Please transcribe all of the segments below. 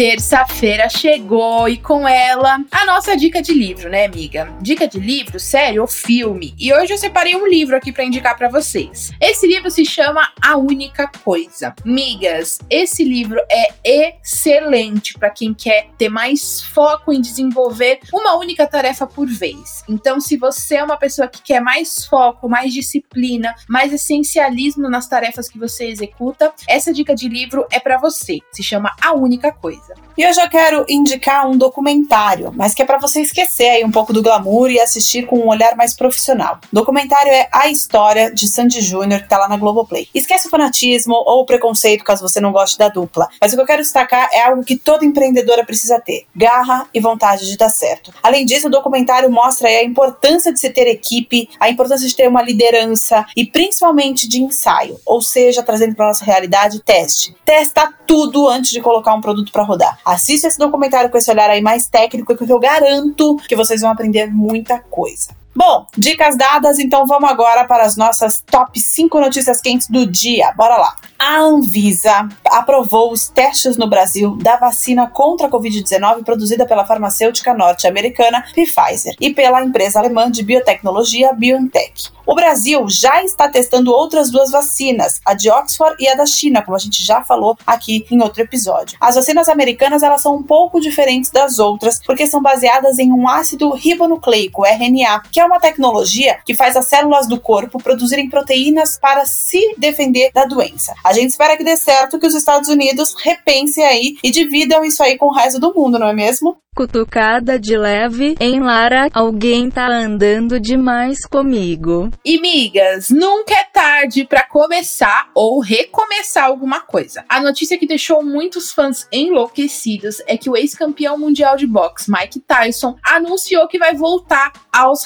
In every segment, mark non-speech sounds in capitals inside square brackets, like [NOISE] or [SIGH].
Terça-feira chegou e com ela a nossa dica de livro, né, amiga? Dica de livro, sério ou filme? E hoje eu separei um livro aqui para indicar para vocês. Esse livro se chama A Única Coisa. Migas, esse livro é excelente para quem quer ter mais foco em desenvolver uma única tarefa por vez. Então, se você é uma pessoa que quer mais foco, mais disciplina, mais essencialismo nas tarefas que você executa, essa dica de livro é para você. Se chama A Única Coisa coisa. E hoje eu quero indicar um documentário, mas que é para você esquecer aí um pouco do glamour e assistir com um olhar mais profissional. O documentário é A História de Sandy Júnior, que tá lá na Globoplay. Esquece o fanatismo ou o preconceito caso você não goste da dupla, mas o que eu quero destacar é algo que toda empreendedora precisa ter: garra e vontade de dar certo. Além disso, o documentário mostra a importância de se ter equipe, a importância de ter uma liderança e principalmente de ensaio, ou seja, trazendo para nossa realidade teste. Testa tudo antes de colocar um produto para rodar mudar. Assista esse documentário com esse olhar aí mais técnico, que eu garanto que vocês vão aprender muita coisa. Bom, dicas dadas, então vamos agora para as nossas top 5 notícias quentes do dia. Bora lá. A Anvisa aprovou os testes no Brasil da vacina contra a Covid-19 produzida pela farmacêutica norte-americana Pfizer e pela empresa alemã de biotecnologia BioNTech. O Brasil já está testando outras duas vacinas, a de Oxford e a da China, como a gente já falou aqui em outro episódio. As vacinas americanas elas são um pouco diferentes das outras porque são baseadas em um ácido ribonucleico, RNA, que é uma tecnologia que faz as células do corpo produzirem proteínas para se defender da doença. A gente espera que dê certo, que os Estados Unidos repensem aí e dividam isso aí com o resto do mundo, não é mesmo? Cutucada de leve em Lara, alguém tá andando demais comigo. E migas, nunca é tarde para começar ou recomeçar alguma coisa. A notícia que deixou muitos fãs enlouquecidos é que o ex-campeão mundial de boxe, Mike Tyson, anunciou que vai voltar aos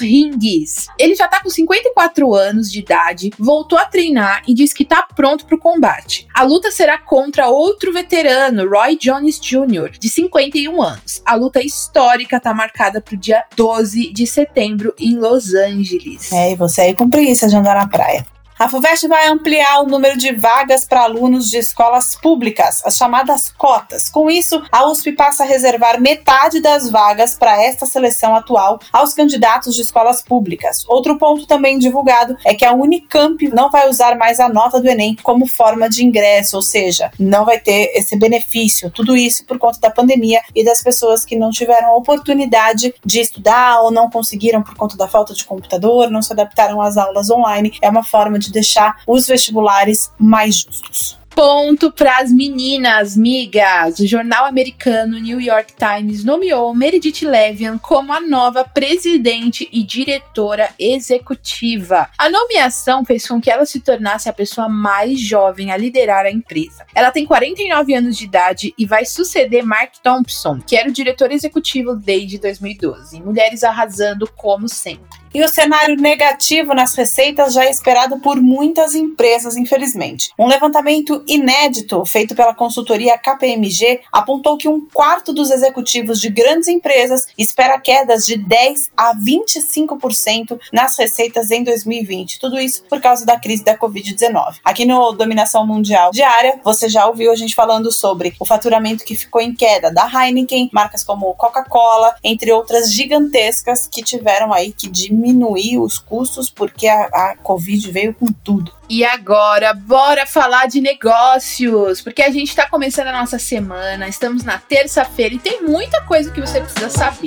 Ele já tá com 54 anos de idade, voltou a treinar e diz que tá pronto pro combate. A luta será contra outro veterano, Roy Jones Jr., de 51 anos. A luta histórica tá marcada pro dia 12 de setembro em Los Angeles. É, e você aí com preguiça de andar na praia. A FUVEST vai ampliar o número de vagas para alunos de escolas públicas, as chamadas cotas. Com isso, a USP passa a reservar metade das vagas para esta seleção atual aos candidatos de escolas públicas. Outro ponto também divulgado é que a Unicamp não vai usar mais a nota do Enem como forma de ingresso, ou seja, não vai ter esse benefício. Tudo isso por conta da pandemia e das pessoas que não tiveram a oportunidade de estudar ou não conseguiram por conta da falta de computador, não se adaptaram às aulas online. É uma forma de de deixar os vestibulares mais justos ponto para as meninas, migas. O jornal americano New York Times nomeou Meredith Levian como a nova presidente e diretora executiva. A nomeação fez com que ela se tornasse a pessoa mais jovem a liderar a empresa. Ela tem 49 anos de idade e vai suceder Mark Thompson, que era o diretor executivo desde 2012. Mulheres arrasando como sempre. E o cenário negativo nas receitas já é esperado por muitas empresas, infelizmente. Um levantamento inédito feito pela consultoria KPMG apontou que um quarto dos executivos de grandes empresas espera quedas de 10 a 25% nas receitas em 2020. Tudo isso por causa da crise da Covid-19. Aqui no Dominação Mundial Diária, você já ouviu a gente falando sobre o faturamento que ficou em queda da Heineken, marcas como Coca-Cola, entre outras gigantescas que tiveram aí que diminuir diminuir os custos porque a, a Covid veio com tudo. E agora, bora falar de negócios, porque a gente está começando a nossa semana, estamos na terça-feira e tem muita coisa que você precisa saber.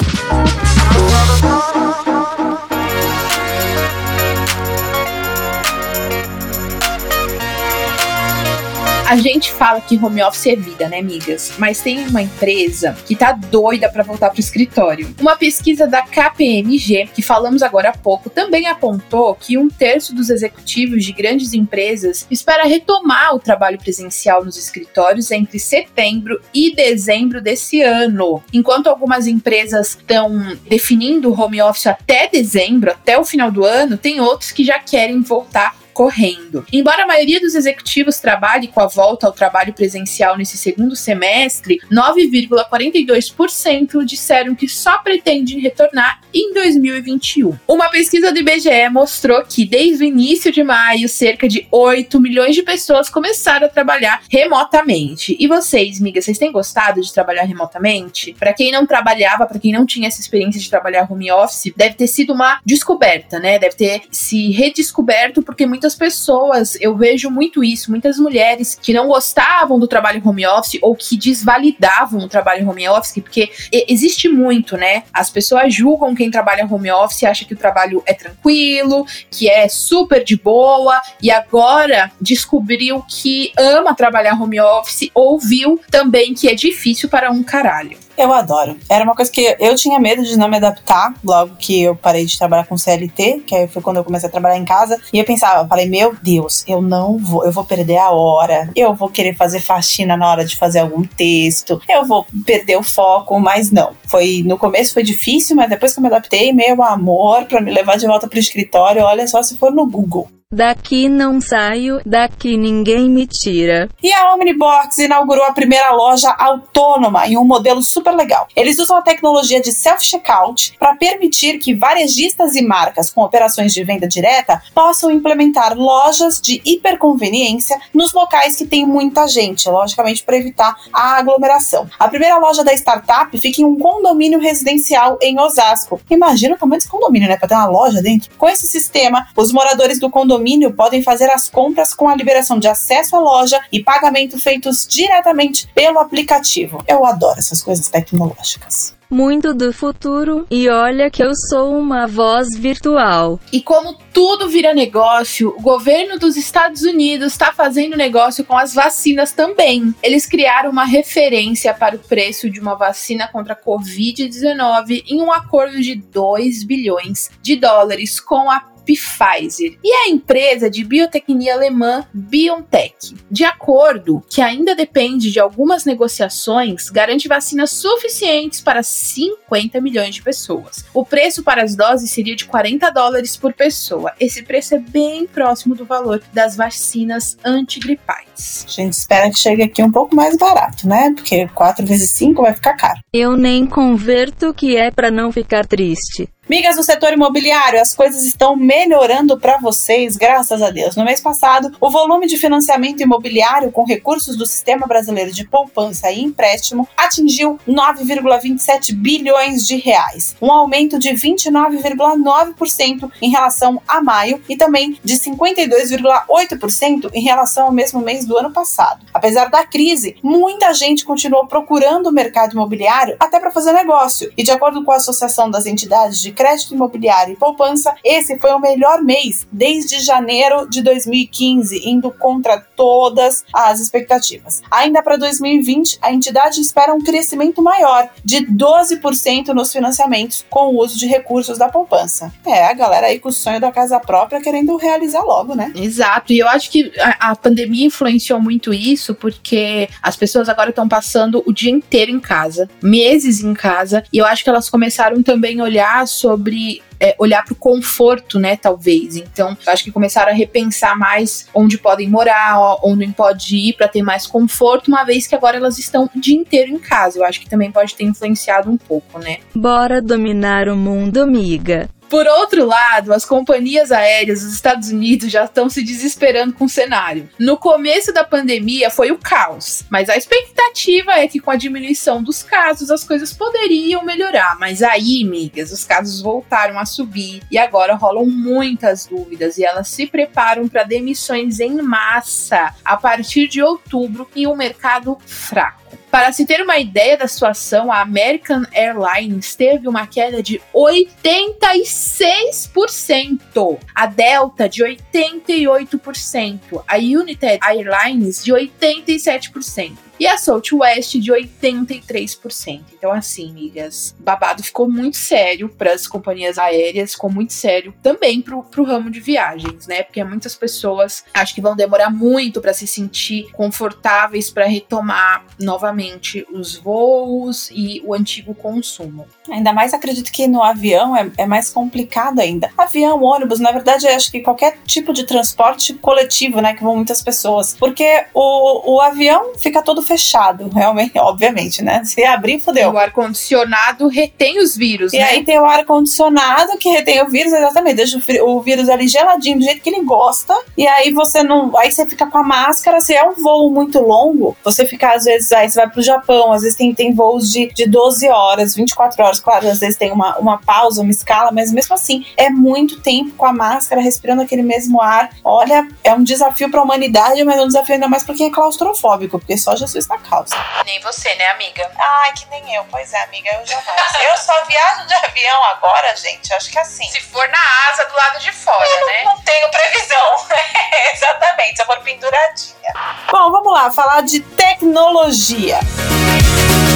A gente fala que home office é vida, né, amigas? Mas tem uma empresa que tá doida para voltar pro escritório. Uma pesquisa da KPMG, que falamos agora há pouco, também apontou que um terço dos executivos de grandes empresas espera retomar o trabalho presencial nos escritórios entre setembro e dezembro desse ano. Enquanto algumas empresas estão definindo o home office até dezembro, até o final do ano, tem outros que já querem voltar correndo. Embora a maioria dos executivos trabalhe com a volta ao trabalho presencial nesse segundo semestre, 9,42% disseram que só pretendem retornar em 2021. Uma pesquisa do IBGE mostrou que desde o início de maio, cerca de 8 milhões de pessoas começaram a trabalhar remotamente. E vocês, migas, vocês têm gostado de trabalhar remotamente? Para quem não trabalhava, para quem não tinha essa experiência de trabalhar home office, deve ter sido uma descoberta, né? Deve ter se redescoberto porque muitas muitas pessoas, eu vejo muito isso, muitas mulheres que não gostavam do trabalho home office ou que desvalidavam o trabalho home office, porque existe muito, né? As pessoas julgam quem trabalha home office, acha que o trabalho é tranquilo, que é super de boa, e agora descobriu que ama trabalhar home office, ouviu também que é difícil para um caralho. Eu adoro. Era uma coisa que eu tinha medo de não me adaptar logo que eu parei de trabalhar com CLT, que aí foi quando eu comecei a trabalhar em casa. E eu pensava, eu falei, meu Deus, eu não vou, eu vou perder a hora, eu vou querer fazer faxina na hora de fazer algum texto, eu vou perder o foco, mas não. Foi no começo foi difícil, mas depois que eu me adaptei, meu amor, para me levar de volta pro escritório, olha só se for no Google. Daqui não saio, daqui ninguém me tira. E a Omnibox inaugurou a primeira loja autônoma em um modelo super legal. Eles usam a tecnologia de self-checkout para permitir que varejistas e marcas com operações de venda direta possam implementar lojas de hiperconveniência nos locais que tem muita gente, logicamente para evitar a aglomeração. A primeira loja da startup fica em um condomínio residencial em Osasco. Imagina o tamanho desse condomínio, né? Para ter uma loja dentro. Com esse sistema, os moradores do condomínio condomínio podem fazer as compras com a liberação de acesso à loja e pagamento feitos diretamente pelo aplicativo. Eu adoro essas coisas tecnológicas muito do futuro e olha que eu sou uma voz virtual. E como tudo vira negócio, o governo dos Estados Unidos está fazendo negócio com as vacinas também. Eles criaram uma referência para o preço de uma vacina contra a Covid-19 em um acordo de 2 bilhões de dólares com a Pfizer e a empresa de biotecnia alemã BioNTech. De acordo que ainda depende de algumas negociações, garante vacinas suficientes para 50 milhões de pessoas. O preço para as doses seria de 40 dólares por pessoa. Esse preço é bem próximo do valor das vacinas antigripais. A gente espera que chegue aqui um pouco mais barato, né? Porque 4 vezes 5 vai ficar caro. Eu nem converto que é para não ficar triste. Migas do setor imobiliário, as coisas estão melhorando para vocês, graças a Deus. No mês passado, o volume de financiamento imobiliário com recursos do Sistema Brasileiro de Poupança e Empréstimo atingiu 9,27 bilhões de reais, um aumento de 29,9% em relação a maio e também de 52,8% em relação ao mesmo mês do ano passado. Apesar da crise, muita gente continuou procurando o mercado imobiliário até para fazer negócio. E de acordo com a Associação das Entidades de crédito imobiliário e poupança, esse foi o melhor mês desde janeiro de 2015, indo contra todas as expectativas. Ainda para 2020, a entidade espera um crescimento maior, de 12% nos financiamentos com o uso de recursos da poupança. É, a galera aí com o sonho da casa própria querendo realizar logo, né? Exato, e eu acho que a, a pandemia influenciou muito isso, porque as pessoas agora estão passando o dia inteiro em casa, meses em casa, e eu acho que elas começaram também a olhar sobre sobre é, olhar para o conforto, né? Talvez. Então, acho que começaram a repensar mais onde podem morar, onde pode ir para ter mais conforto, uma vez que agora elas estão o dia inteiro em casa. Eu acho que também pode ter influenciado um pouco, né? Bora dominar o mundo, amiga. Por outro lado, as companhias aéreas dos Estados Unidos já estão se desesperando com o cenário. No começo da pandemia foi o caos, mas a expectativa é que com a diminuição dos casos as coisas poderiam melhorar. Mas aí, migas, os casos voltaram a subir e agora rolam muitas dúvidas e elas se preparam para demissões em massa a partir de outubro em um mercado fraco. Para se ter uma ideia da situação, a American Airlines teve uma queda de 86%, a Delta de 88%, a United Airlines de 87% e a Southwest de 83%. Então, assim, migas, babado ficou muito sério para as companhias aéreas, ficou muito sério também pro, pro ramo de viagens, né? Porque muitas pessoas acho que vão demorar muito para se sentir confortáveis para retomar novamente os voos e o antigo consumo. Ainda mais acredito que no avião é, é mais complicado ainda. Avião, ônibus, na verdade, acho que qualquer tipo de transporte coletivo, né? Que vão muitas pessoas. Porque o, o avião fica todo fechado, realmente, [LAUGHS] obviamente, né? Se abrir, fodeu. E o ar-condicionado retém os vírus, e né? aí tem o ar-condicionado que retém o vírus, exatamente, deixa o, vírus ali geladinho, do jeito que ele gosta. E aí você não. Aí você fica com a máscara, se é um voo muito longo, você fica, às vezes, aí você vai pro Japão, às vezes tem, tem voos de, de 12 horas, 24 horas, claro, às vezes tem uma, uma pausa, uma escala, mas mesmo assim, é muito tempo com a máscara, respirando aquele mesmo ar. Olha, é um desafio para a humanidade, mas é um desafio ainda mais para quem é claustrofóbico, porque só Jesus na calça. Nem você, né, amiga? Ai, que nem eu. Pois é, amiga, eu jamais. eu só viajo de avião agora, gente. Acho que é assim. Se for na asa do lado de fora, eu né? Não, não tenho previsão. [LAUGHS] Exatamente, se eu for penduradinha. Bom, vamos lá, falar de tecnologia. Hoje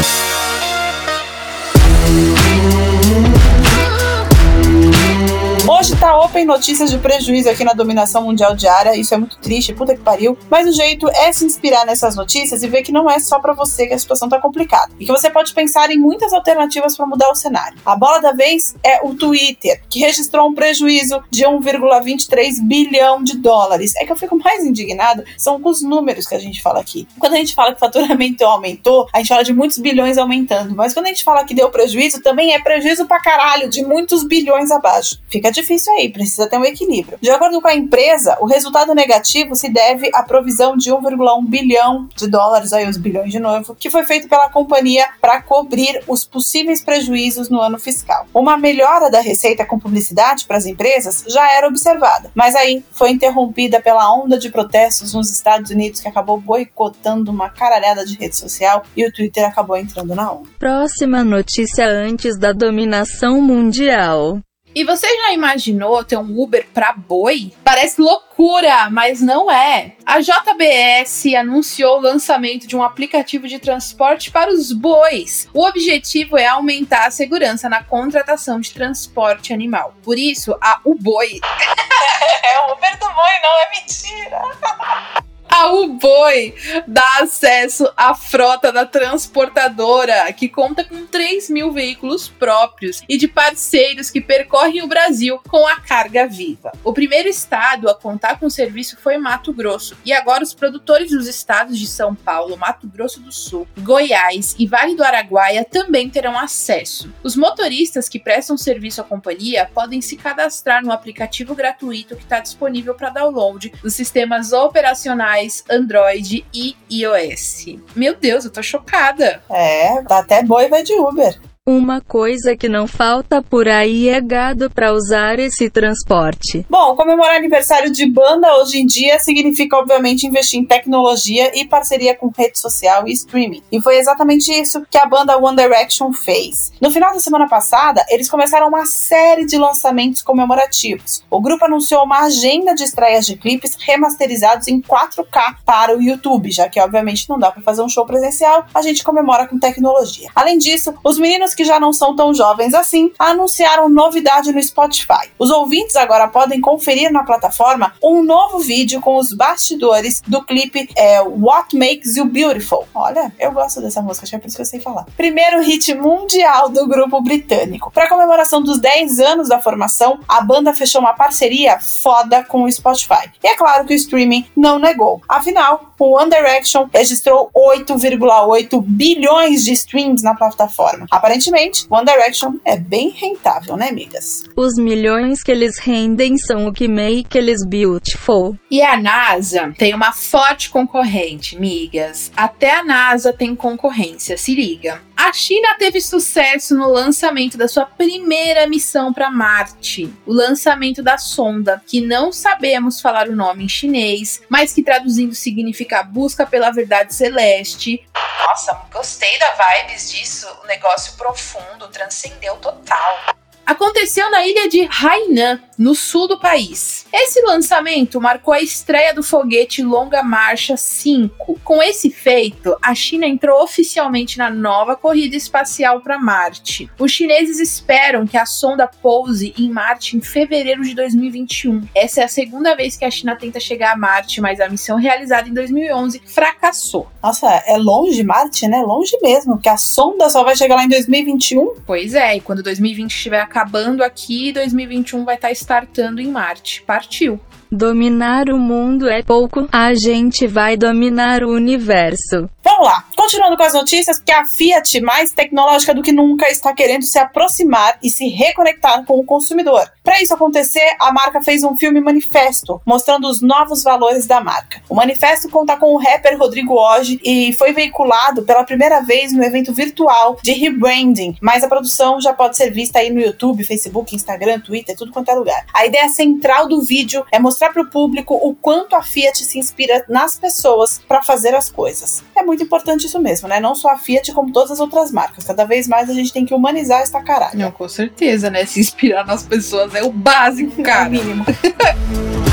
notícias de prejuízo aqui na dominação mundial diária. Isso é muito triste, puta que pariu. Mas o jeito é se inspirar nessas notícias e ver que não é só para você que a situação tá complicada. E que você pode pensar em muitas alternativas para mudar o cenário. A bola da vez é o Twitter, que registrou um prejuízo de 1,23 bilhão de dólares. É que eu fico mais indignado são com os números que a gente fala aqui. Quando a gente fala que o faturamento aumentou, a gente fala de muitos bilhões aumentando. Mas quando a gente fala que deu prejuízo, também é prejuízo pra caralho, de muitos bilhões abaixo. Fica difícil aí, precisa ter um equilíbrio. De acordo com a empresa, o resultado negativo se deve à provisão de 1,1 bilhão de dólares, aí os bilhões de novo, que foi feito pela companhia para cobrir os possíveis prejuízos no ano fiscal. Uma melhora da receita com publicidade para as empresas já era observada, mas aí foi interrompida pela onda de protestos nos Estados Unidos que acabou boicotando uma caralhada de rede social e o Twitter acabou entrando na onda. Próxima notícia antes da dominação mundial. E você já imaginou ter um Uber para boi? Parece loucura, mas não é. A JBS anunciou o lançamento de um aplicativo de transporte para os bois. O objetivo é aumentar a segurança na contratação de transporte animal. Por isso, a Uboi. [LAUGHS] é o Uber do boi, não é mentira. A Uboi dá acesso à frota da transportadora, que conta com 3 mil veículos próprios e de parceiros que percorrem o Brasil com a carga viva. O primeiro estado a contar com o serviço foi Mato Grosso, e agora os produtores dos estados de São Paulo, Mato Grosso do Sul, Goiás e Vale do Araguaia também terão acesso. Os motoristas que prestam serviço à companhia podem se cadastrar no aplicativo gratuito que está disponível para download nos sistemas operacionais Android e iOS. Meu Deus, eu tô chocada. É, tá até boi vai de Uber. Uma coisa que não falta por aí é gado para usar esse transporte. Bom, comemorar aniversário de banda hoje em dia significa, obviamente, investir em tecnologia e parceria com rede social e streaming. E foi exatamente isso que a banda One Direction fez. No final da semana passada, eles começaram uma série de lançamentos comemorativos. O grupo anunciou uma agenda de estreias de clipes remasterizados em 4K para o YouTube, já que, obviamente, não dá para fazer um show presencial, a gente comemora com tecnologia. Além disso, os meninos que já não são tão jovens assim, anunciaram novidade no Spotify. Os ouvintes agora podem conferir na plataforma um novo vídeo com os bastidores do clipe é, What Makes You Beautiful. Olha, eu gosto dessa música, acho que é por isso que eu sei falar. Primeiro hit mundial do grupo britânico. Para comemoração dos 10 anos da formação, a banda fechou uma parceria foda com o Spotify. E é claro que o streaming não negou. Afinal, o One Direction registrou 8,8 bilhões de streams na plataforma. Aparentemente, One Direction é bem rentável, né, amigas? Os milhões que eles rendem são o que make eles beautiful. E a NASA tem uma forte concorrente, migas. Até a NASA tem concorrência, se liga. A China teve sucesso no lançamento da sua primeira missão para Marte, o lançamento da sonda, que não sabemos falar o nome em chinês, mas que traduzindo significa busca pela verdade celeste. Nossa, gostei da vibes disso. O negócio profundo, transcendeu total aconteceu na ilha de Hainan, no sul do país. Esse lançamento marcou a estreia do foguete Longa Marcha 5. Com esse feito, a China entrou oficialmente na nova corrida espacial para Marte. Os chineses esperam que a sonda pouse em Marte em fevereiro de 2021. Essa é a segunda vez que a China tenta chegar a Marte, mas a missão realizada em 2011 fracassou. Nossa, é longe Marte, né? Longe mesmo, porque a sonda só vai chegar lá em 2021. Pois é, e quando 2020 estiver acabando aqui, 2021 vai estar startando em Marte. Partiu. Dominar o mundo é pouco, a gente vai dominar o universo. Vamos lá, continuando com as notícias, que a Fiat, mais tecnológica do que nunca, está querendo se aproximar e se reconectar com o consumidor. Para isso acontecer, a marca fez um filme manifesto, mostrando os novos valores da marca. O manifesto conta com o rapper Rodrigo Oji e foi veiculado pela primeira vez no evento virtual de rebranding, mas a produção já pode ser vista aí no YouTube, Facebook, Instagram, Twitter, tudo quanto é lugar. A ideia central do vídeo é mostrar para o público o quanto a Fiat se inspira nas pessoas para fazer as coisas. É muito importante isso mesmo, né? Não só a Fiat, como todas as outras marcas. Cada vez mais a gente tem que humanizar esta caralho. Não, com certeza, né? Se inspirar nas pessoas é o básico, cara. É o mínimo. [LAUGHS]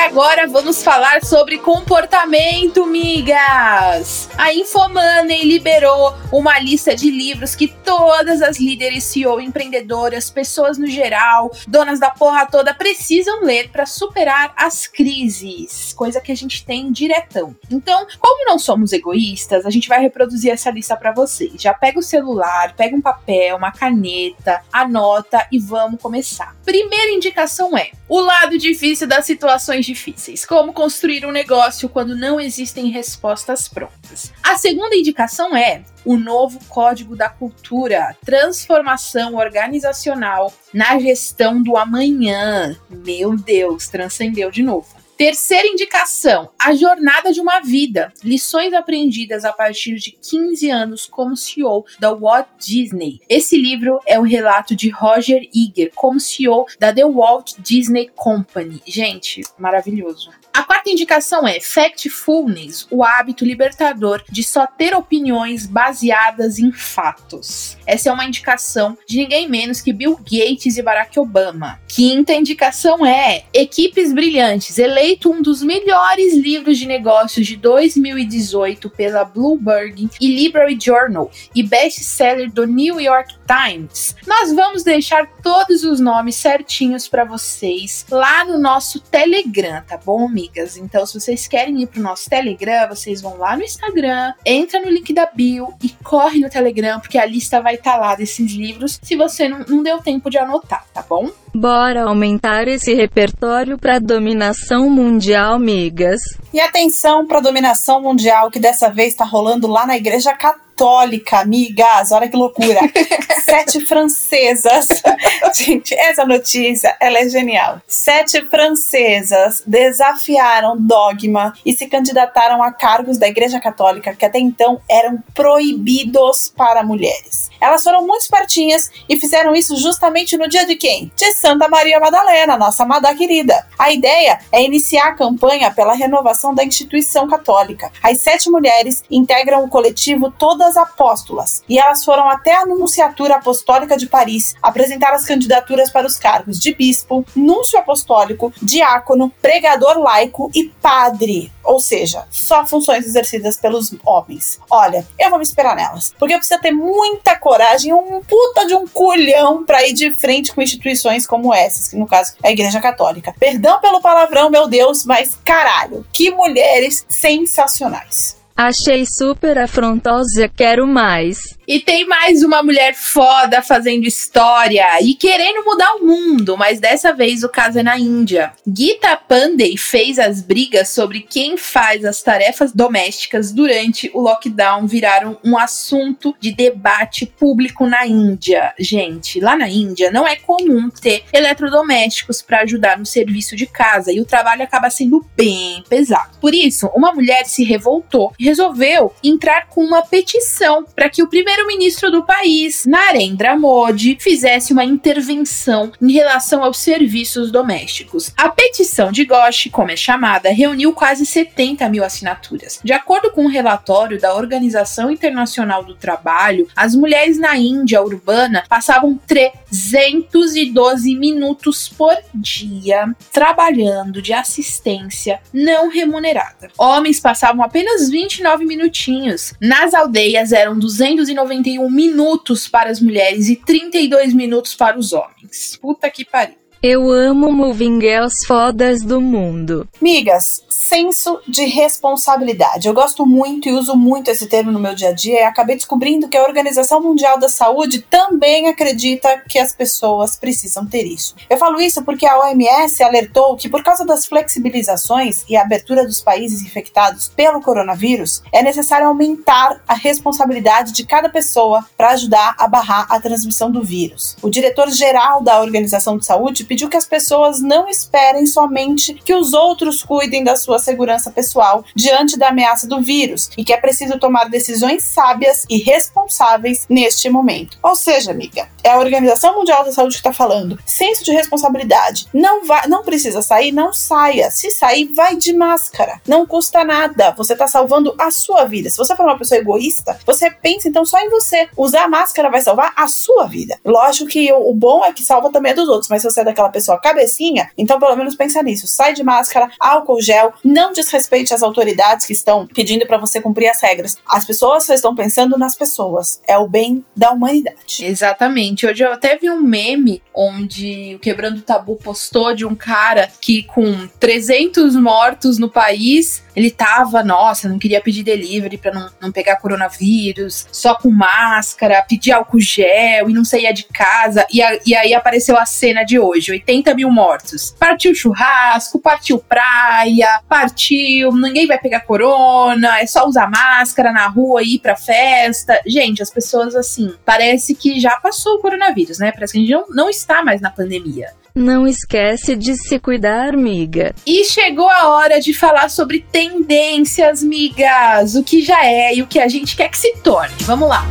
agora vamos falar sobre comportamento, migas. A Infomoney liberou uma lista de livros que todas as líderes CEO, empreendedoras, pessoas no geral, donas da porra toda precisam ler para superar as crises, coisa que a gente tem diretão. Então, como não somos egoístas, a gente vai reproduzir essa lista para vocês. Já pega o celular, pega um papel, uma caneta, anota e vamos começar. Primeira indicação é: o lado difícil das situações difíceis. Como construir um negócio quando não existem respostas prontas. A segunda indicação é o novo Código da Cultura, transformação organizacional na gestão do amanhã. Meu Deus, transcendeu de novo. Terceira indicação: A Jornada de uma Vida. Lições aprendidas a partir de 15 anos como CEO da Walt Disney. Esse livro é o relato de Roger Eager como CEO da The Walt Disney Company. Gente, maravilhoso. A quarta indicação é Factfulness, o hábito libertador de só ter opiniões baseadas em fatos. Essa é uma indicação de ninguém menos que Bill Gates e Barack Obama. Quinta indicação é Equipes Brilhantes, eleito um dos melhores livros de negócios de 2018 pela Bloomberg e Library Journal e best-seller do New York Times. Nós vamos deixar todos os nomes certinhos para vocês lá no nosso Telegram, tá bom? amigas. Então, se vocês querem ir pro nosso Telegram, vocês vão lá no Instagram, entra no link da bio e corre no Telegram, porque a lista vai estar tá lá desses livros, se você não, não deu tempo de anotar, tá bom? Bora aumentar esse repertório para dominação mundial, migas. E atenção para dominação mundial que dessa vez está rolando lá na Igreja Católica católica, amigas, olha que loucura. [LAUGHS] Sete francesas. [LAUGHS] Gente, essa notícia, ela é genial. Sete francesas desafiaram dogma e se candidataram a cargos da Igreja Católica que até então eram proibidos para mulheres. Elas foram muito espertinhas e fizeram isso justamente no dia de quem? De Santa Maria Madalena, nossa amada querida. A ideia é iniciar a campanha pela renovação da instituição católica. As sete mulheres integram o coletivo Todas duas apóstolas, e elas foram até a Nunciatura Apostólica de Paris apresentar as candidaturas para os cargos de bispo, núncio apostólico, diácono, pregador laico e padre. Ou seja, só funções exercidas pelos homens. Olha, eu vou me esperar nelas, porque precisa ter muita coragem, um puta de um culhão para ir de frente com instituições como essas, que no caso é a Igreja Católica. Perdão pelo palavrão, meu Deus, mas caralho, que mulheres sensacionais. Achei super afrontosa, quero mais. E tem mais uma mulher foda fazendo história e querendo mudar o mundo, mas dessa vez o caso é na Índia. Gita Pandey fez as brigas sobre quem faz as tarefas domésticas durante o lockdown viraram um assunto de debate público na Índia. Gente, lá na Índia não é comum ter eletrodomésticos para ajudar no serviço de casa e o trabalho acaba sendo bem pesado. Por isso, uma mulher se revoltou e resolveu entrar com uma petição para que o primeiro primeiro-ministro do país, Narendra Modi, fizesse uma intervenção em relação aos serviços domésticos. A petição de Ghosh, como é chamada, reuniu quase 70 mil assinaturas. De acordo com um relatório da Organização Internacional do Trabalho, as mulheres na Índia urbana passavam 312 minutos por dia trabalhando de assistência não remunerada. Homens passavam apenas 29 minutinhos. Nas aldeias eram 291 minutos para as mulheres e 32 minutos para os homens. Puta que pariu. Eu amo moving girls fodas do mundo. Migas, senso de responsabilidade. Eu gosto muito e uso muito esse termo no meu dia a dia e acabei descobrindo que a Organização Mundial da Saúde também acredita que as pessoas precisam ter isso. Eu falo isso porque a OMS alertou que por causa das flexibilizações e abertura dos países infectados pelo coronavírus, é necessário aumentar a responsabilidade de cada pessoa para ajudar a barrar a transmissão do vírus. O diretor-geral da Organização de Saúde pediu que as pessoas não esperem somente que os outros cuidem da sua segurança pessoal diante da ameaça do vírus e que é preciso tomar decisões sábias e responsáveis neste momento. Ou seja, amiga, é a Organização Mundial da Saúde que está falando. Senso de responsabilidade. Não vai, não precisa sair, não saia. Se sair, vai de máscara. Não custa nada. Você está salvando a sua vida. Se você for uma pessoa egoísta, você pensa então só em você. Usar máscara vai salvar a sua vida. Lógico que o, bom é que salva também a dos outros, mas se você é daquela aquela pessoa cabecinha, então pelo menos pensa nisso. Sai de máscara, álcool gel, não desrespeite as autoridades que estão pedindo para você cumprir as regras. As pessoas só estão pensando nas pessoas. É o bem da humanidade. Exatamente. Hoje eu até vi um meme onde o Quebrando Tabu postou de um cara que com 300 mortos no país, ele tava, nossa, não queria pedir delivery para não, não pegar coronavírus, só com máscara, pedir álcool gel e não saía de casa. E, a, e aí apareceu a cena de hoje 80 mil mortos. Partiu churrasco, partiu praia, partiu, ninguém vai pegar corona, é só usar máscara na rua e ir pra festa. Gente, as pessoas assim, parece que já passou o coronavírus, né? Parece que a gente não, não está mais na pandemia. Não esquece de se cuidar, miga. E chegou a hora de falar sobre tendências, migas. O que já é e o que a gente quer que se torne. Vamos lá.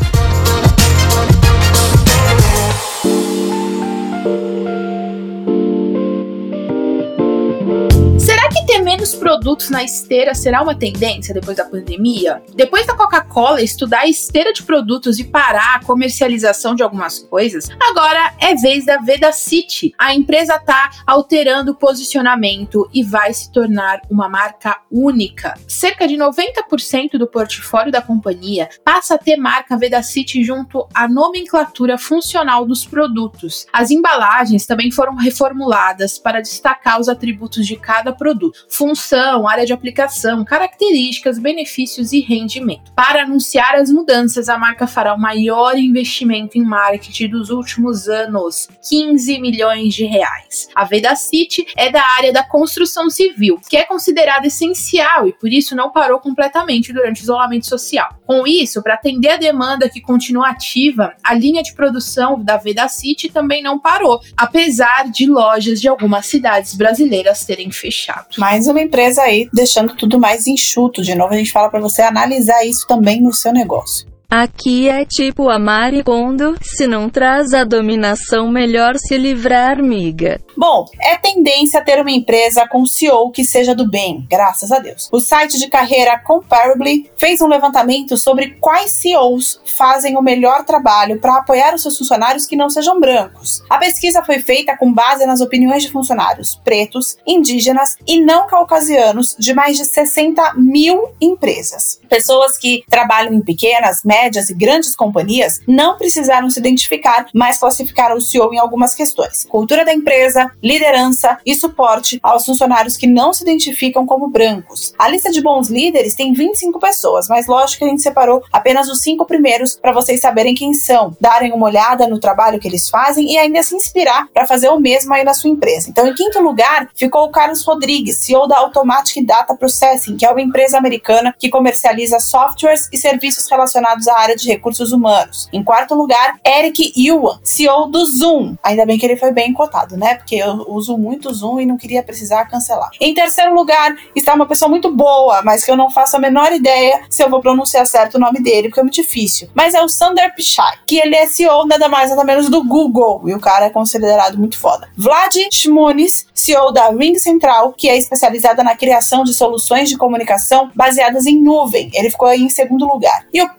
Ter menos produtos na esteira será uma tendência depois da pandemia? Depois da Coca-Cola estudar a esteira de produtos e parar a comercialização de algumas coisas, agora é vez da Veda City. A empresa está alterando o posicionamento e vai se tornar uma marca única. Cerca de 90% do portfólio da companhia passa a ter marca Veda City junto à nomenclatura funcional dos produtos. As embalagens também foram reformuladas para destacar os atributos de cada produto função, área de aplicação, características, benefícios e rendimento. Para anunciar as mudanças, a marca fará o maior investimento em marketing dos últimos anos, 15 milhões de reais. A Veda City é da área da construção civil, que é considerada essencial e por isso não parou completamente durante o isolamento social. Com isso, para atender a demanda que continua ativa, a linha de produção da Veda City também não parou, apesar de lojas de algumas cidades brasileiras terem fechado mais uma empresa aí deixando tudo mais enxuto. De novo, a gente fala para você analisar isso também no seu negócio. Aqui é tipo a Mari Kondo, se não traz a dominação, melhor se livrar, miga. Bom, é tendência ter uma empresa com CEO que seja do bem, graças a Deus. O site de carreira Comparably fez um levantamento sobre quais CEOs fazem o melhor trabalho para apoiar os seus funcionários que não sejam brancos. A pesquisa foi feita com base nas opiniões de funcionários pretos, indígenas e não caucasianos de mais de 60 mil empresas. Pessoas que trabalham em pequenas, médias médias e grandes companhias não precisaram se identificar, mas classificaram o CEO em algumas questões: cultura da empresa, liderança e suporte aos funcionários que não se identificam como brancos. A lista de bons líderes tem 25 pessoas, mas lógico que a gente separou apenas os cinco primeiros para vocês saberem quem são, darem uma olhada no trabalho que eles fazem e ainda se inspirar para fazer o mesmo aí na sua empresa. Então, em quinto lugar, ficou o Carlos Rodrigues, CEO da Automatic Data Processing, que é uma empresa americana que comercializa softwares e serviços relacionados da área de recursos humanos. Em quarto lugar, Eric Yuan, CEO do Zoom. Ainda bem que ele foi bem cotado, né? Porque eu uso muito Zoom e não queria precisar cancelar. Em terceiro lugar, está uma pessoa muito boa, mas que eu não faço a menor ideia se eu vou pronunciar certo o nome dele, porque é muito difícil. Mas é o Sander Pichai, que ele é CEO nada mais nada menos do Google, e o cara é considerado muito foda. Vlad Shmonis, CEO da Ring Central, que é especializada na criação de soluções de comunicação baseadas em nuvem. Ele ficou em segundo lugar. E o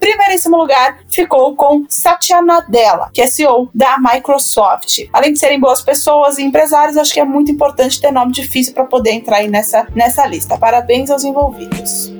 primeiríssimo lugar ficou com Satya Nadella, que é CEO da Microsoft. Além de serem boas pessoas e empresários, acho que é muito importante ter nome difícil para poder entrar aí nessa, nessa lista. Parabéns aos envolvidos.